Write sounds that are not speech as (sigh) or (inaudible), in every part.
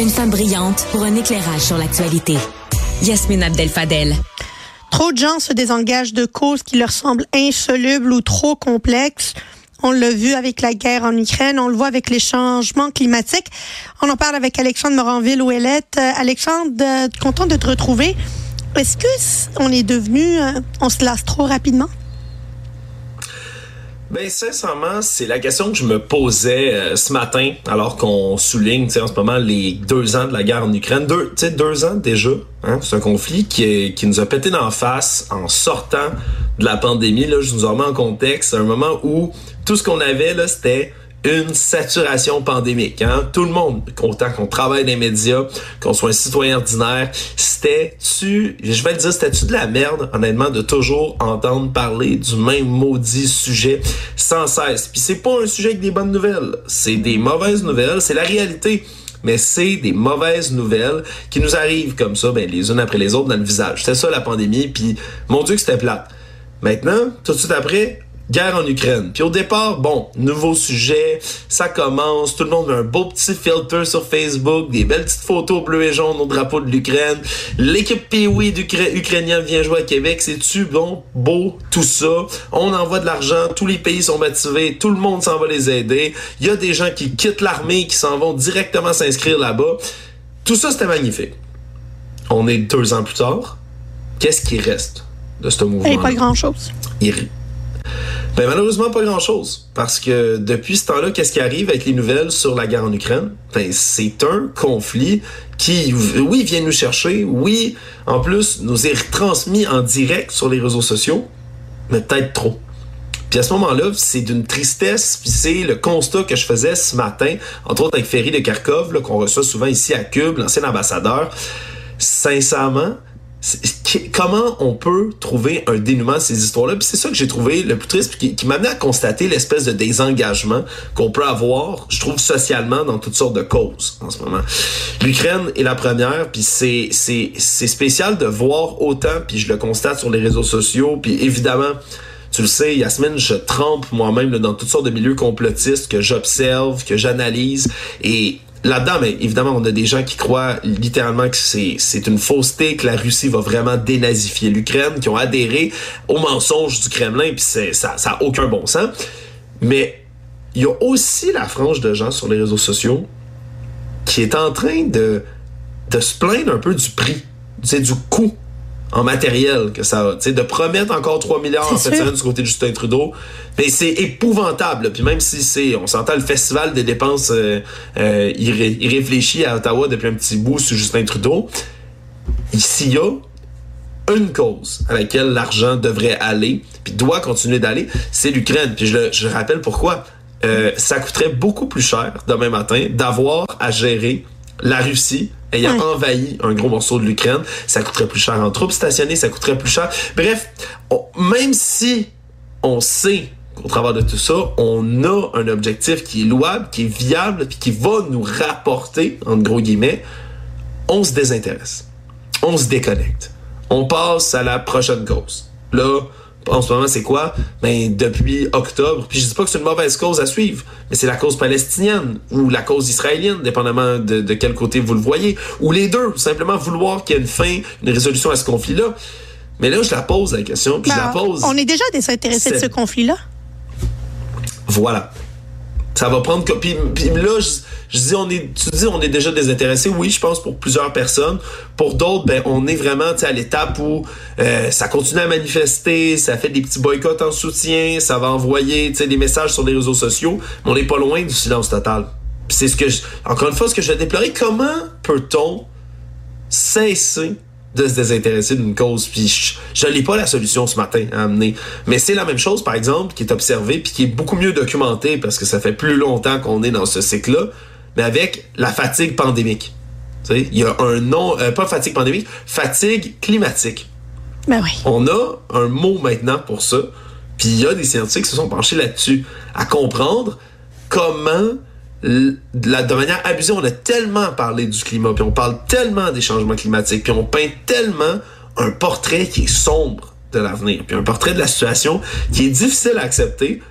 Une femme brillante pour un éclairage sur l'actualité. Yasmine Abdel-Fadel. Trop de gens se désengagent de causes qui leur semblent insolubles ou trop complexes. On l'a vu avec la guerre en Ukraine, on le voit avec les changements climatiques. On en parle avec Alexandre Moranville-Ouellette. Euh, Alexandre, euh, content de te retrouver. Est-ce que on est devenu, euh, on se lasse trop rapidement? Ben sincèrement, c'est la question que je me posais euh, ce matin, alors qu'on souligne, en ce moment les deux ans de la guerre en Ukraine, deux, deux ans déjà. Hein, c'est un conflit qui, qui nous a pété d'en face en sortant de la pandémie. Là, je nous remets en contexte, un moment où tout ce qu'on avait là, c'était une saturation pandémique. Hein? Tout le monde, autant qu'on travaille dans les médias, qu'on soit un citoyen ordinaire, c'était-tu, je vais le dire, c'était-tu de la merde, honnêtement, de toujours entendre parler du même maudit sujet sans cesse? Puis c'est pas un sujet avec des bonnes nouvelles, c'est des mauvaises nouvelles, c'est la réalité mais c'est des mauvaises nouvelles qui nous arrivent comme ça, ben, les unes après les autres dans le visage. C'était ça la pandémie, puis mon Dieu que c'était plate. Maintenant, tout de suite après, guerre en Ukraine. Puis au départ, bon, nouveau sujet, ça commence, tout le monde met un beau petit filter sur Facebook, des belles petites photos bleues et jaunes au drapeau de l'Ukraine. L'équipe Pee-Wee ukrainien vient jouer à Québec, c'est-tu bon, beau, tout ça? On envoie de l'argent, tous les pays sont motivés, tout le monde s'en va les aider. Il y a des gens qui quittent l'armée, qui s'en vont directement s'inscrire là-bas. Tout ça, c'était magnifique. On est deux ans plus tard. Qu'est-ce qui reste de ce mouvement? Et pas grand-chose. Il ben malheureusement pas grand chose parce que depuis ce temps-là, qu'est-ce qui arrive avec les nouvelles sur la guerre en Ukraine? Ben c'est un conflit qui oui vient nous chercher, oui en plus nous est retransmis en direct sur les réseaux sociaux, mais peut-être trop. Puis à ce moment-là, c'est d'une tristesse, puis c'est le constat que je faisais ce matin, entre autres avec Ferry de Kharkov, qu'on reçoit souvent ici à Cube, l'ancien ambassadeur. Sincèrement, comment on peut trouver un dénouement à ces histoires-là? Puis c'est ça que j'ai trouvé le plus triste, qui, qui m'a amené à constater l'espèce de désengagement qu'on peut avoir, je trouve, socialement dans toutes sortes de causes en ce moment. L'Ukraine est la première, puis c'est, c'est, c'est spécial de voir autant, puis je le constate sur les réseaux sociaux, puis évidemment, tu le sais, Yasmine, je trempe moi-même dans toutes sortes de milieux complotistes que j'observe, que j'analyse, et là-dedans, mais évidemment, on a des gens qui croient littéralement que c'est, une fausseté, que la Russie va vraiment dénazifier l'Ukraine, qui ont adhéré au mensonge du Kremlin, puis ça n'a aucun bon sens. Mais il y a aussi la frange de gens sur les réseaux sociaux qui est en train de, de se plaindre un peu du prix, du coût en matériel que ça a. de promettre encore 3 milliards en cette semaine du côté de Justin Trudeau, mais c'est épouvantable. Puis même si c'est, on s'entend le festival des dépenses euh, euh, il, réfléchit à Ottawa depuis un petit bout sur Justin Trudeau, ici il y a une cause à laquelle l'argent devrait aller, puis doit continuer d'aller, c'est l'Ukraine. Puis je, je rappelle pourquoi. Euh, ça coûterait beaucoup plus cher demain matin d'avoir à gérer la Russie ayant envahi un gros morceau de l'Ukraine, ça coûterait plus cher en troupes stationnées, ça coûterait plus cher. Bref, même si on sait qu'au travers de tout ça, on a un objectif qui est louable, qui est viable, puis qui va nous rapporter, entre gros guillemets, on se désintéresse. On se déconnecte. On passe à la prochaine cause. Là, en ce moment, c'est quoi? Ben, depuis octobre, puis je dis pas que c'est une mauvaise cause à suivre, mais c'est la cause palestinienne ou la cause israélienne, dépendamment de, de, quel côté vous le voyez, ou les deux, simplement vouloir qu'il y ait une fin, une résolution à ce conflit-là. Mais là, je la pose la question, puis je la ben, pose. On est déjà désintéressé de ce conflit-là. Voilà. Ça va prendre... Puis, puis là, je, je dis, on est, tu dis, on est déjà désintéressé. Oui, je pense pour plusieurs personnes. Pour d'autres, ben, on est vraiment à l'étape où euh, ça continue à manifester, ça fait des petits boycotts en soutien, ça va envoyer des messages sur les réseaux sociaux. Mais on n'est pas loin du silence total. c'est ce que, je, encore une fois, ce que je vais déplorer. Comment peut-on cesser de se désintéresser d'une cause? Puis je n'ai pas la solution ce matin à amener. Mais c'est la même chose, par exemple, qui est observée puis qui est beaucoup mieux documentée parce que ça fait plus longtemps qu'on est dans ce cycle-là, mais avec la fatigue pandémique. Il y a un nom, euh, pas fatigue pandémique, fatigue climatique. Ben oui. On a un mot maintenant pour ça. Puis il y a des scientifiques qui se sont penchés là-dessus, à comprendre comment de manière abusée, on a tellement parlé du climat, puis on parle tellement des changements climatiques, puis on peint tellement un portrait qui est sombre de l'avenir, puis un portrait de la situation qui est difficile à accepter,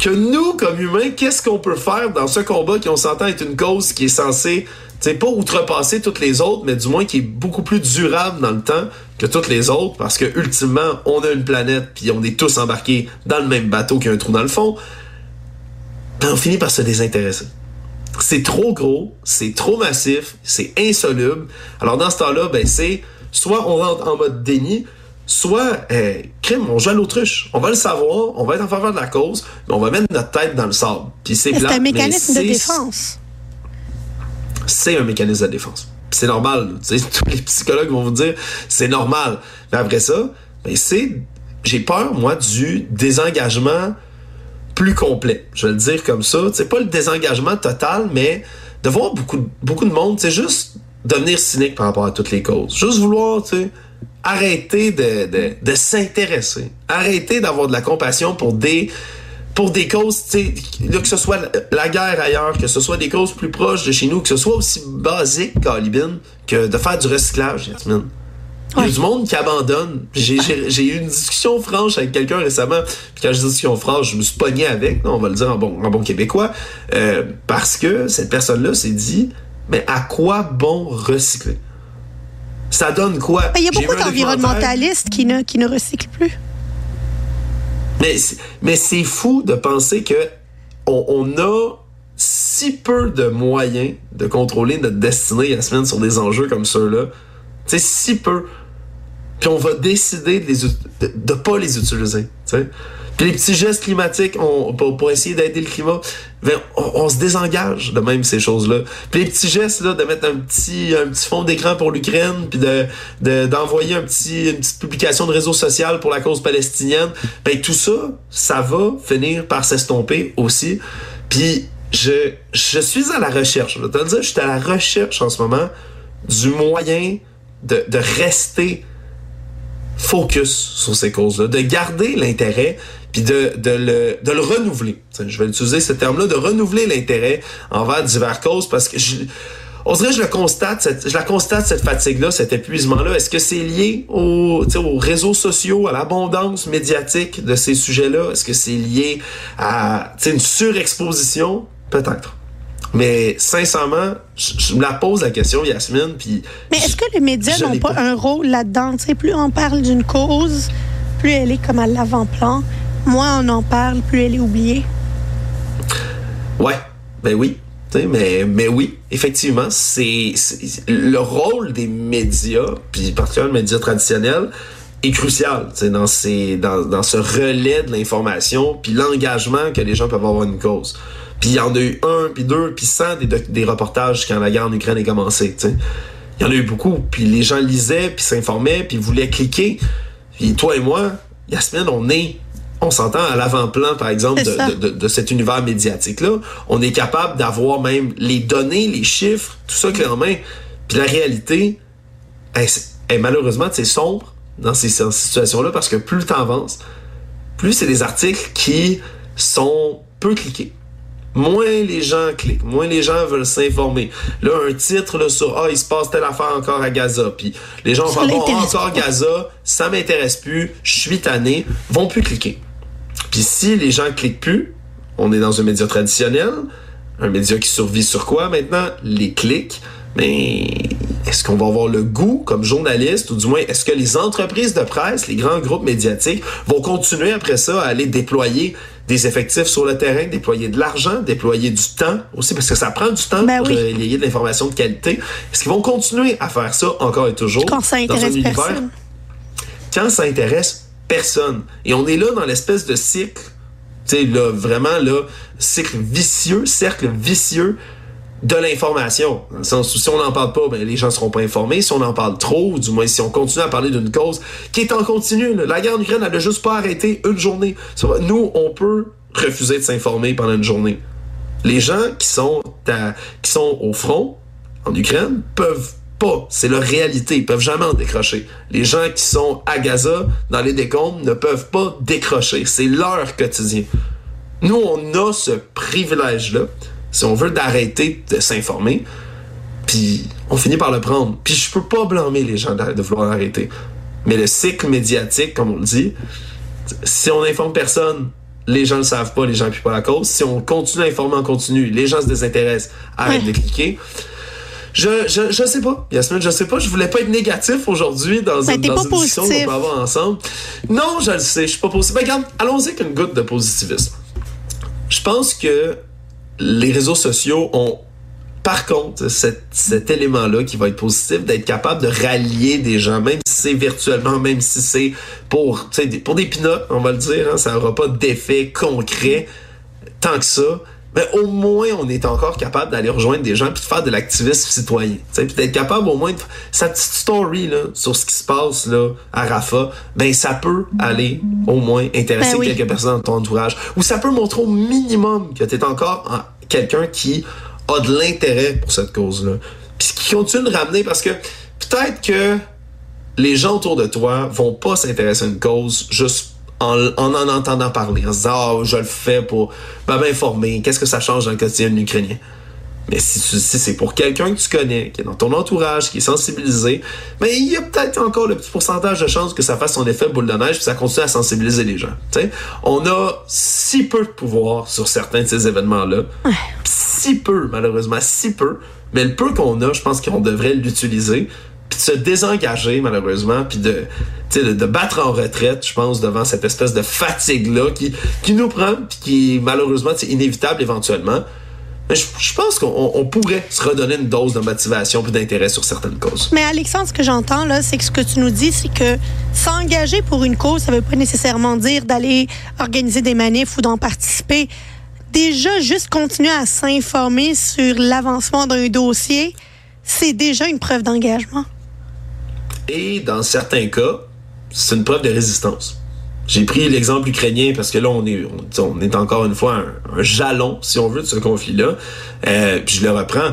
que nous, comme humains, qu'est-ce qu'on peut faire dans ce combat qui, on s'entend, est une cause qui est censée sais, pas outrepasser toutes les autres, mais du moins qui est beaucoup plus durable dans le temps que toutes les autres, parce que ultimement, on a une planète, puis on est tous embarqués dans le même bateau qui a un trou dans le fond. Ben, on finit par se désintéresser. C'est trop gros, c'est trop massif, c'est insoluble. Alors dans ce temps-là, ben c'est soit on rentre en mode déni, soit euh, crime, on joue à l'autruche. On va le savoir, on va être en faveur de la cause, mais on va mettre notre tête dans le sable. Puis c'est C'est un mécanisme de défense. C'est un mécanisme de défense. C'est normal. (laughs) Tous les psychologues vont vous dire c'est normal. Mais après ça, ben c'est j'ai peur moi du désengagement plus complet. Je vais le dire comme ça. C'est pas le désengagement total, mais de voir beaucoup, beaucoup de monde, c'est juste devenir cynique par rapport à toutes les causes. Juste vouloir, tu sais, arrêter de, de, de s'intéresser. Arrêter d'avoir de la compassion pour des pour des causes, que ce soit la guerre ailleurs, que ce soit des causes plus proches de chez nous, que ce soit aussi basique, Calibine, que de faire du recyclage, Yasmine. Il y a du monde qui abandonne. (laughs) J'ai eu une discussion franche avec quelqu'un récemment. Puis quand je dis discussion franche, je me suis pogné avec, on va le dire en bon, en bon québécois, euh, parce que cette personne-là s'est dit, mais à quoi bon recycler? Ça donne quoi? Il y a beaucoup d'environnementalistes qui ne, qui ne recyclent plus. Mais, mais c'est fou de penser que on, on, a si peu de moyens de contrôler notre destinée, Yasmine, sur des enjeux comme ceux-là. C'est si peu. Puis on va décider de ne pas les utiliser. T'sais. Puis les petits gestes climatiques pour, essayer d'aider le climat, ben, on, se désengage de même ces choses-là. Puis les petits gestes là, de mettre un petit un petit fond d'écran pour l'Ukraine, puis de d'envoyer une petite publication de réseau social pour la cause palestinienne, ben tout ça, ça va finir par s'estomper aussi. Puis je suis à la recherche. Je vais te dire, je suis à la recherche en ce moment du moyen de, de rester focus sur ces causes-là, de garder l'intérêt, puis de, de, le, de le renouveler. Je vais utiliser ce terme-là, de renouveler l'intérêt envers diverses causes, parce que je, on dirait je le constate, cette, je la constate cette fatigue-là, cet épuisement-là. Est-ce que c'est lié aux, aux réseaux sociaux, à l'abondance médiatique de ces sujets-là? Est-ce que c'est lié à une surexposition? Peut-être. Mais sincèrement, je, me la pose la question, Yasmine. Puis Mais est-ce que les médias n'ont pas, pas, un rôle là-dedans? Tu sais, plus on parle d'une cause, plus elle est comme à l'avant-plan. Moins on en parle, plus elle est oubliée. Ouais, ben oui. Mais, oui, effectivement, c'est le rôle des médias, puis particulièrement les médias traditionnels, est crucial dans, ces, dans, dans ce relais de l'information, puis l'engagement que les gens peuvent avoir une cause. Puis il y en a eu un, puis deux, puis cent des, des reportages quand la guerre en Ukraine a commencé. Il y en a eu beaucoup. Puis les gens lisaient, puis s'informaient, puis voulaient cliquer. Puis toi et moi, Yasmine, on est, on s'entend à l'avant-plan, par exemple, de, de, de, cet univers médiatique-là. On est capable d'avoir même les données, les chiffres, tout ça clé en main. Puis la réalité, est, est malheureusement, c'est sombre dans ces, ces situations-là parce que plus le temps avance, plus c'est des articles qui sont peu cliqués moins les gens cliquent, moins les gens veulent s'informer. Là, un titre là, sur Ah, il se passe telle affaire encore à Gaza. Puis les gens vont bon, encore Gaza, ça m'intéresse plus, je suis tanné, vont plus cliquer. Puis si les gens cliquent plus, on est dans un média traditionnel, un média qui survit sur quoi maintenant? Les clics. Mais est-ce qu'on va avoir le goût comme journaliste, ou du moins est-ce que les entreprises de presse, les grands groupes médiatiques vont continuer après ça à aller déployer des effectifs sur le terrain, déployer de l'argent, déployer du temps aussi, parce que ça prend du temps ben pour oui. relayer de l'information de qualité. Est-ce qu'ils vont continuer à faire ça encore et toujours quand ça dans un intéresse univers? personne. quand ça intéresse personne. Et on est là dans l'espèce de cycle, tu sais, là, vraiment, là, cycle vicieux, cercle vicieux de l'information. Dans le sens où si on n'en parle pas, ben, les gens seront pas informés. Si on en parle trop, ou du moins si on continue à parler d'une cause qui est en continu, la guerre en Ukraine, elle a juste pas arrêté une journée. Nous, on peut refuser de s'informer pendant une journée. Les gens qui sont, qui sont au front, en Ukraine, peuvent pas. C'est leur réalité. Ils peuvent jamais en décrocher. Les gens qui sont à Gaza, dans les décombres, ne peuvent pas décrocher. C'est leur quotidien. Nous, on a ce privilège-là si on veut d'arrêter de s'informer, puis on finit par le prendre. Puis je peux pas blâmer les gens de vouloir arrêter. Mais le cycle médiatique, comme on le dit, si on informe personne, les gens le savent pas, les gens appuient pas la cause. Si on continue à informer en continu, les gens se désintéressent, arrêtent Ouais. de cliquer. Je, je, je sais pas, Yasmine, je sais pas. Je voulais pas être négatif aujourd'hui dans, Ben, une, dans pas une discussion qu'on peut avoir ensemble. Non, je le sais, je suis pas positif. Ben, regarde, allons-y avec une goutte de positivisme. Je pense que les réseaux sociaux ont, par contre, cet, cet élément-là qui va être positif, d'être capable de rallier des gens, même si c'est virtuellement, même si c'est pour, pour des pinottes, on va le dire, hein, ça n'aura pas d'effet concret tant que ça. Mais au moins, on est encore capable d'aller rejoindre des gens puis de faire de l'activisme citoyen. tu sais, Puis d'être capable au moins de sa petite story là, sur ce qui se passe là, à Rafa, ben ça peut aller au moins intéresser Ben oui. quelques personnes dans ton entourage. Ou ça peut montrer au minimum que tu es encore en- quelqu'un qui a de l'intérêt pour cette cause-là. Puis qui continue de ramener parce que peut-être que les gens autour de toi vont pas s'intéresser à une cause juste en en, en entendant parler, en se disant Ah, je le fais pour ben, m'informer, qu'est-ce que ça change dans le quotidien de l'Ukrainien? Mais si, si c'est pour quelqu'un que tu connais, qui est dans ton entourage, qui est sensibilisé, mais il y a peut-être encore le petit pourcentage de chances que ça fasse son effet boule de neige puis ça continue à sensibiliser les gens. On a si peu de pouvoir sur certains de ces événements-là. Si peu, malheureusement, si peu. Mais le peu qu'on a, je pense qu'on devrait l'utiliser puis de se désengager malheureusement puis de, de de battre en retraite je pense devant cette espèce de fatigue là qui qui nous prend puis qui malheureusement c'est inévitable éventuellement mais je, pense qu'on on- on pourrait se redonner une dose de motivation puis d'intérêt sur certaines causes Mais Alexandre, ce que j'entends, là, c'est que ce que tu nous dis, c'est que s'engager pour une cause, ça veut pas nécessairement dire d'aller organiser des manifs ou d'en participer. Déjà, juste continuer à s'informer sur l'avancement d'un dossier, c'est déjà une preuve d'engagement. Et dans certains cas, c'est une preuve de résistance. J'ai pris l'exemple ukrainien parce que là, on est, on, est encore une fois un, un jalon, si on veut, de ce conflit-là. Euh, puis je le reprends.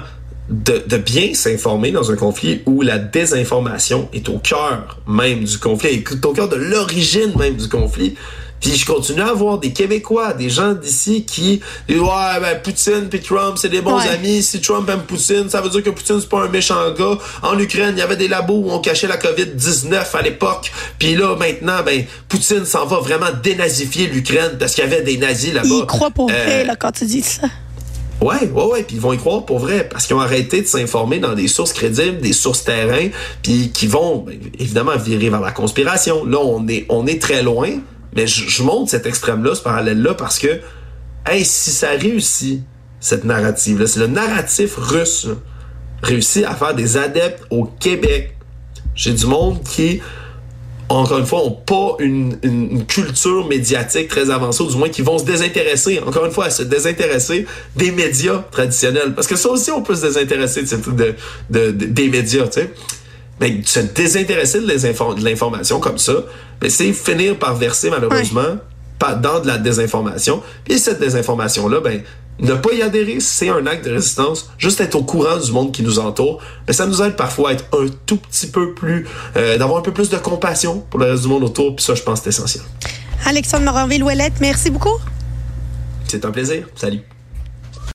De, de bien s'informer dans un conflit où la désinformation est au cœur même du conflit, est au cœur de l'origine même du conflit. Puis je continue à voir des Québécois, des gens d'ici qui disent ouais ben Poutine puis Trump c'est des bons Ouais. amis. Si Trump aime Poutine, ça veut dire que Poutine c'est pas un méchant gars. En Ukraine, il y avait des labos où on cachait la COVID-19 à l'époque. Puis là maintenant ben Poutine s'en va vraiment dénazifier l'Ukraine parce qu'il y avait des nazis là-bas. Il croit pour vrai, Euh, là, quand tu dis ça. Ouais, ouais, ouais, puis ils vont y croire pour vrai, parce qu'ils ont arrêté de s'informer dans des sources crédibles, des sources terrain, puis qui vont ben, évidemment virer vers la conspiration. Là, on est, on est très loin, mais je, montre cet extrême-là, ce parallèle-là, parce que, hey, si ça réussit, cette narrative-là, si le narratif russe réussit à faire des adeptes au Québec, j'ai du monde qui encore une fois, ont pas une, une- culture médiatique très avancée, ou du moins qui vont se désintéresser, encore une fois, à se désintéresser des médias traditionnels. Parce que ça aussi, on peut se désintéresser de- de- des médias, tu sais. Mais se désintéresser de l'information comme ça, ben, c'est finir par verser, malheureusement, pas dans de la désinformation. Puis cette désinformation-là, ben, ne pas y adhérer, c'est un acte de résistance. Juste être au courant du monde qui nous entoure, ben, ça nous aide parfois à être un tout petit peu plus, euh, d'avoir un peu plus de compassion pour le reste du monde autour. Puis ça, je pense, c'est essentiel. Alexandre Moranville-Ouellette, merci beaucoup. C'est un plaisir. Salut.